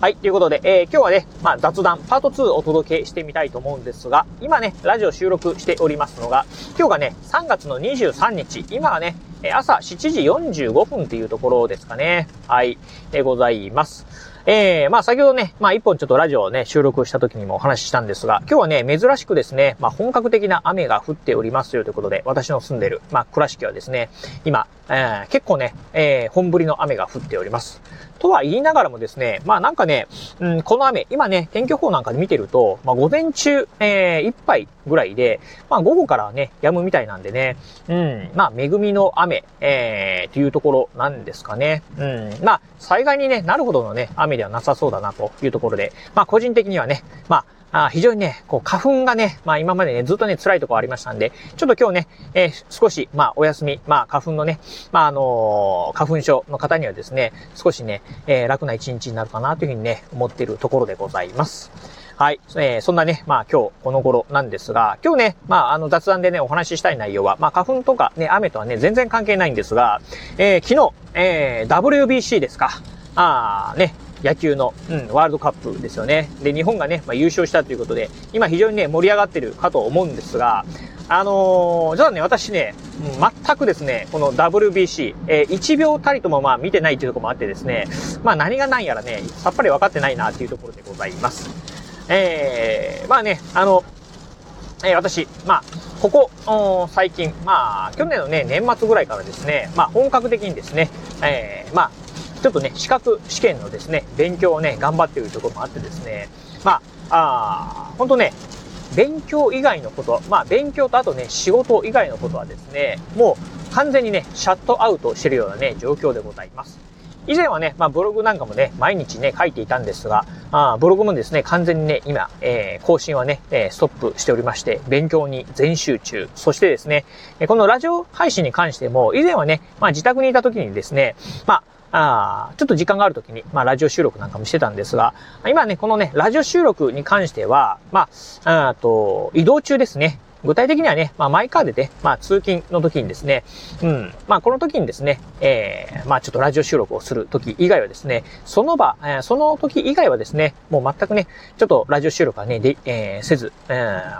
はい。ということで、えー、今日はね、まあ、雑談パート2をお届けしてみたいと思うんですが、今ね、ラジオ収録しておりますのが、今日がね、3月の23日、今はね、朝7時45分っていうところですかね。はい。でございます。えー、まあ先ほどね、まあ一本ちょっとラジオをね、収録した時にもお話ししたんですが、今日はね、珍しくですね、まあ本格的な雨が降っておりますよということで、私の住んでる、まあ倉敷はですね、今、えー、結構ね、えー、本降りの雨が降っております。とは言いながらもですね、まあなんかね、うん、この雨、今ね、天気予報なんかで見てると、まあ午前中、えー、いっぱいぐらいで、まあ午後からね、止むみたいなんでね、うん、まあ恵みの雨、えー、というところなんですかね。うん、まあ災害にね、なるほどのね、雨ではなさそうだなというところで、まあ個人的にはね、まああ非常にね、こう、花粉がね、まあ今までね、ずっとね、辛いとこありましたんで、ちょっと今日ね、えー、少し、まあお休み、まあ花粉のね、まああのー、花粉症の方にはですね、少しね、えー、楽な一日になるかなというふうにね、思っているところでございます。はい。えー、そんなね、まあ今日この頃なんですが、今日ね、まああの雑談でね、お話ししたい内容は、まあ花粉とかね、雨とはね、全然関係ないんですが、えー、昨日、えー、WBC ですか。ああ、ね、野球の、うん、ワールドカップですよね。で、日本がね、まあ、優勝したということで、今非常にね、盛り上がってるかと思うんですが、あのー、じゃあね、私ね、全くですね、この WBC、えー、1秒たりともまあ見てないというところもあってですね、まあ何が何やらね、さっぱり分かってないなっていうところでございます。えー、まあね、あの、えー、私、まあ、ここ、最近、まあ、去年のね、年末ぐらいからですね、まあ、本格的にですね、えー、まあ、ちょっとね、資格試験のですね、勉強をね、頑張っているところもあってですね、まあ、あ本当ね、勉強以外のこと、まあ勉強とあとね、仕事以外のことはですね、もう完全にね、シャットアウトしてるようなね、状況でございます。以前はね、まあブログなんかもね、毎日ね、書いていたんですが、あブログもですね、完全にね、今、えー、更新はね、えー、ストップしておりまして、勉強に全集中。そしてですね、このラジオ配信に関しても、以前はね、まあ自宅にいた時にですね、まああ、ちょっと時間がある時に、まあ、ラジオ収録なんかもしてたんですが、今ね、このね、ラジオ収録に関しては、まあ、あと、移動中ですね。具体的にはね、まあ、マイカーでね、まあ、通勤の時にですね、うん、まあ、この時にですね、えー、まあ、ちょっとラジオ収録をする時以外はですね、その場、えー、その時以外はですね、もう全くね、ちょっとラジオ収録はね、で、えー、せず、え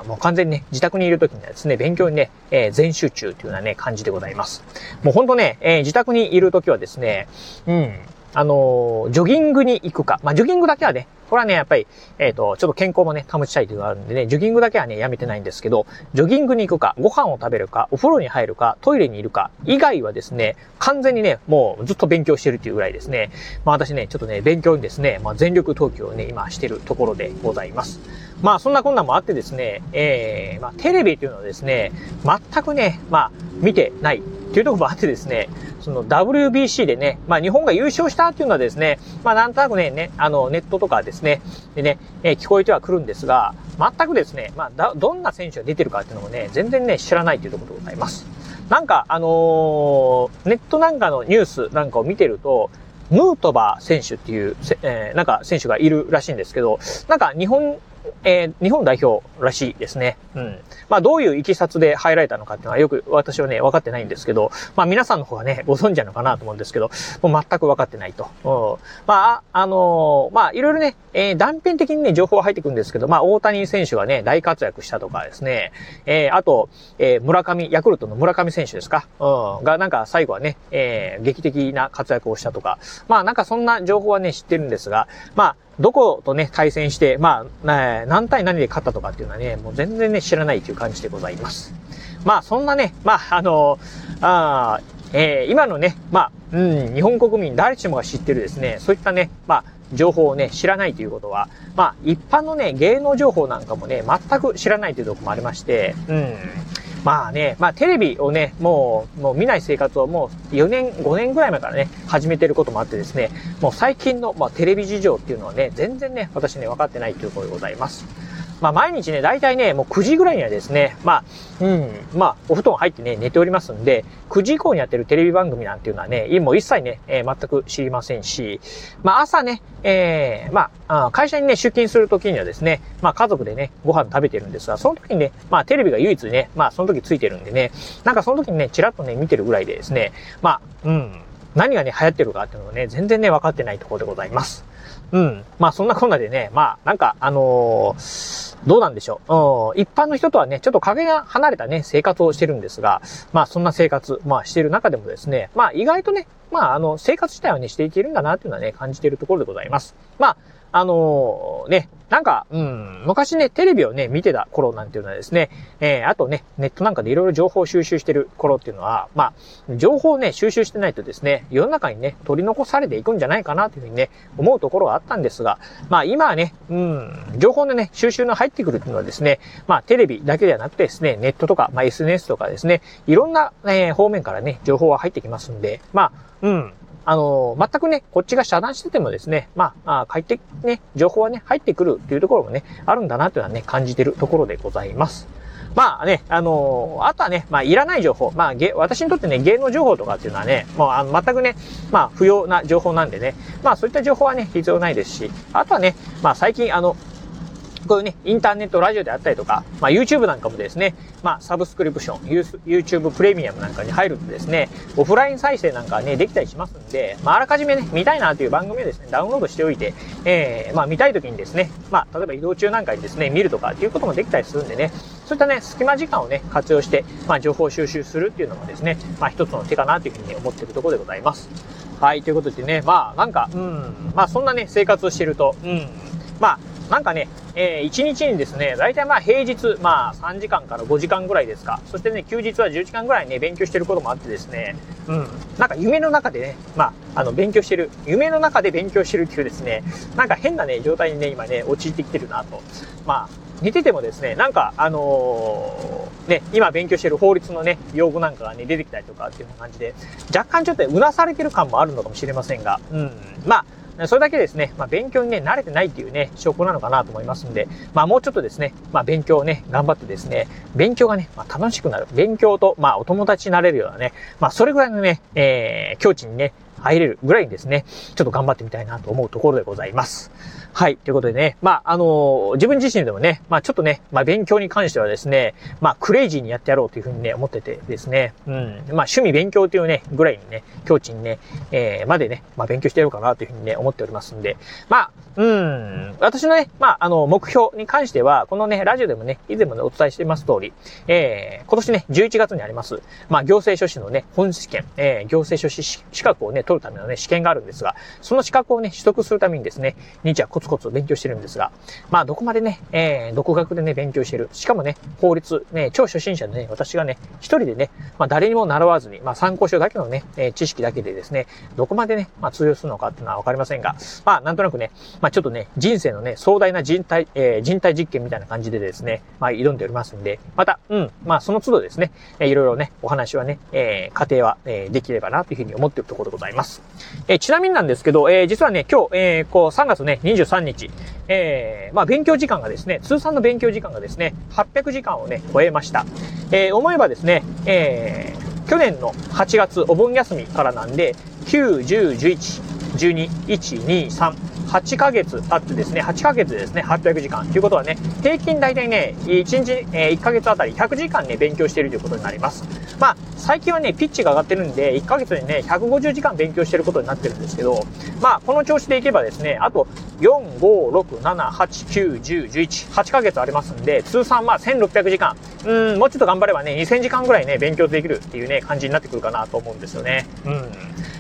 ー、もう完全にね、自宅にいる時にはですね、勉強にね、えー、全集中というようなね、感じでございます。もうほんとね、えー、自宅にいる時はですね、うん、あのジョギングに行くか。まあ、ジョギングだけはね、これはね、やっぱり、えっ、ー、と、ちょっと健康もね、保ちたいというのがあるんでね、ジョギングだけはね、やめてないんですけど、ジョギングに行くか、ご飯を食べるか、お風呂に入るか、トイレにいるか、以外はですね、完全にね、もうずっと勉強してるっていうぐらいですね、まあ私ね、ちょっとね、勉強にですね、まあ全力投球をね、今してるところでございます。まあそんなこんなもあってですね、えー、まあテレビっていうのはですね、全くね、まあ見てないっていうところもあってですね、その WBC でね、まあ日本が優勝したっていうのはですね、まあなんとなくね、ね、あのネットとかですね、でね、えー、聞こえてはくるんですが、全くですね、まあだ、どんな選手が出てるかっていうのもね、全然ね、知らないというところでございます。なんか、あのー、ネットなんかのニュースなんかを見てると、ヌートバー選手っていう、えー、なんか選手がいるらしいんですけど、なんか日本えー、日本代表らしいですね。うん。まあ、どういういきさつで入られたのかっていうのはよく私はね、分かってないんですけど、まあ、皆さんの方がね、ご存知なのかなと思うんですけど、もう全く分かってないと。うん。まあ、あのー、まあ、いろいろね、えー、断片的にね、情報は入ってくるんですけど、まあ、大谷選手がね、大活躍したとかですね、えー、あと、えー、村上、ヤクルトの村上選手ですかうん。が、なんか最後はね、えー、劇的な活躍をしたとか、まあ、なんかそんな情報はね、知ってるんですが、まあ、どことね、対戦して、まあ、何対何で勝ったとかっていうのはね、もう全然ね、知らないという感じでございます。まあ、そんなね、まあ、あの、あえー、今のね、まあ、うん、日本国民誰しもが知ってるですね、そういったね、まあ、情報をね、知らないということは、まあ、一般のね、芸能情報なんかもね、全く知らないというところもありまして、うん。まあね、まあテレビをね、もう、もう見ない生活をもう4年、5年ぐらい前からね、始めてることもあってですね、もう最近の、まあ、テレビ事情っていうのはね、全然ね、私ね、分かってないということでございます。まあ、毎日ね、大体ね、もう9時ぐらいにはですね、まあ、うん、まあ、お布団入ってね、寝ておりますんで、9時以降にやってるテレビ番組なんていうのはね、もう一切ね、えー、全く知りませんし、まあ、朝ね、えー、まあ、会社にね、出勤するときにはですね、まあ、家族でね、ご飯食べてるんですが、その時にね、まあ、テレビが唯一ね、まあ、その時ついてるんでね、なんかその時にね、ちらっとね、見てるぐらいでですね、まあ、うん、何がね、流行ってるかっていうのをね、全然ね、分かってないところでございます。うん。まあそんなこんなでね、まあなんかあのー、どうなんでしょう？うん。一般の人とはね、ちょっと影が離れたね、生活をしてるんですが、まあそんな生活、まあしてる中でもですね、まあ意外とね、まああの、生活自体はね、していけるんだなっていうのはね、感じているところでございます。まあ、あのー、ね、なんか、うん、昔ね、テレビをね、見てた頃なんていうのはですね、えー、あとね、ネットなんかでいろいろ情報を収集してる頃っていうのは、まあ、情報をね、収集してないとですね、世の中にね、取り残されていくんじゃないかなというふうにね、思うところがあったんですが、まあ今はね、うん、情報のね、収集の入ってくるっていうのはですね、まあテレビだけではなくてですね、ネットとか、まあ SNS とかですね、いろんな、えー、方面からね、情報は入ってきますんで、まあ、うん、あの、全くね、こっちが遮断しててもですね、まあ、帰ってね、情報はね、入ってくるっていうところもね、あるんだなというのはね、感じてるところでございます。まあね、あのー、あとはね、まあいらない情報。まあ私にとってね、芸能情報とかっていうのはね、もうあの全くね、まあ不要な情報なんでね、まあそういった情報はね、必要ないですし、あとはね、まあ最近あの、こういうね、インターネットラジオであったりとか、まあ YouTube なんかもですね、まあサブスクリプション、YouTube プレミアムなんかに入るとですね、オフライン再生なんかね、できたりしますんで、まああらかじめね、見たいなという番組をですね、ダウンロードしておいて、えー、まあ見たい時にですね、まあ例えば移動中なんかにですね、見るとかっていうこともできたりするんでね、そういったね、隙間時間をね、活用して、まあ情報収集するっていうのもですね、まあ一つの手かなというふうに思っているところでございます。はい、ということでね、まあなんか、うん、まあそんなね、生活をしてると、うん、まあなんかね、えー、1日にですね、大体まあ平日、まあ3時間から5時間ぐらいですか。そしてね、休日は10時間ぐらいね、勉強してることもあってですね、うん。なんか夢の中でね、まあ、あの、勉強してる、夢の中で勉強してるっていうですね、なんか変なね、状態にね、今ね、陥ってきてるなと。まあ、寝ててもですね、なんか、あのー、ね、今勉強してる法律のね、用語なんかがね、出てきたりとかっていう感じで、若干ちょっとうなされてる感もあるのかもしれませんが、うん。まあ、それだけですね、まあ、勉強にね、慣れてないっていうね、証拠なのかなと思いますんで、まあ、もうちょっとですね、まあ、勉強をね、頑張ってですね、勉強がね、まあ、楽しくなる。勉強と、まあ、お友達になれるようなね、まあ、それぐらいのね、えー、境地にね、入れるぐらいにですね、ちょっと頑張ってみたいなと思うところでございます。はい。ということでね、まあ、あのー、自分自身でもね、まあ、ちょっとね、まあ、勉強に関してはですね、まあ、クレイジーにやってやろうというふうにね、思っててですね、うん、まあ、趣味勉強というね、ぐらいにね、境地にね、えー、までね、まあ、勉強してやろうかなというふうにね、思っておりますんで、まあ、うん、私のね、まあ、あの、目標に関しては、このね、ラジオでもね、以前もね、お伝えしています通り、えー、今年ね、11月にあります、まあ、行政書士のね、本試験、えー、行政書士資格をね、取るためのね、試験があるんですが、その資格をね、取得するためにですね、日夜コツコツ勉強してるんですが、まあ、どこまでね、えー、独学でね、勉強してる。しかもね、法律、ね、超初心者でね、私がね、一人でね、まあ、誰にも習わずに、まあ、参考書だけのね、えー、知識だけでですね、どこまでね、まあ、通用するのかっていうのはわかりませんが、まあ、なんとなくね、まあ、ちょっとね、人生のね、壮大な人体、えー、人体実験みたいな感じでですね、まあ、挑んでおりますんで、また、うん、まあ、その都度ですね、えー、いろいろね、お話はね、えー、家庭は、えー、できればな、というふうに思っているところでございます。えー、ちなみになんですけど、えー、実はね、今日、えー、こう、3月ね、23日、えー、まあ、勉強時間がですね、通算の勉強時間がですね、800時間をね、超えました。えー、思えばですね、えー、去年の8月お盆休みからなんで、9、10、11、12、1、2、3、8ヶ月経ってですね、8ヶ月ですね、800時間。ということはね、平均大体ね、1日、え、1ヶ月あたり100時間ね、勉強しているということになります。まあ、最近はね、ピッチが上がってるんで、1ヶ月にね、150時間勉強してることになってるんですけど、まあ、この調子でいけばですね、あと、4、5、6、7、8、9、10、11、8ヶ月ありますんで、通算まあ1600時間。うん、もうちょっと頑張ればね、2000時間ぐらいね、勉強できるっていうね、感じになってくるかなと思うんですよね。うん。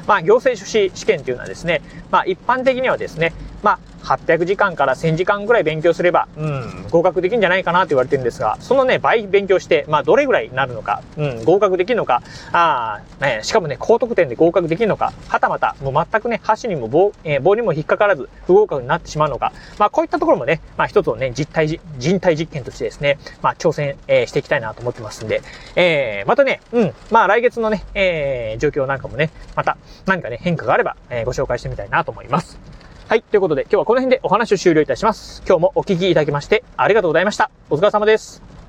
まあ、行政書士試験というのはですね、まあ、一般的にはですね、まあ、800時間から1000時間ぐらい勉強すれば、うん、合格できるんじゃないかなって言われてるんですが、そのね、倍勉強して、まあ、どれぐらいになるのか、うん、合格できるのか、ああね、しかもね、高得点で合格できるのか、はたまた、もう全くね、箸にも棒、えー、棒にも引っかからず、不合格になってしまうのか、まあ、こういったところもね、まあ、一つのね、実体、人体実験としてですね、まあ、挑戦、えー、していきたいなと思ってますんで、えー、またね、うん、まあ、来月のね、えー、状況なんかもね、また、何かね、変化があれば、えー、ご紹介してみたいなと思います。はい。ということで、今日はこの辺でお話を終了いたします。今日もお聞きいただきまして、ありがとうございました。お疲れ様です。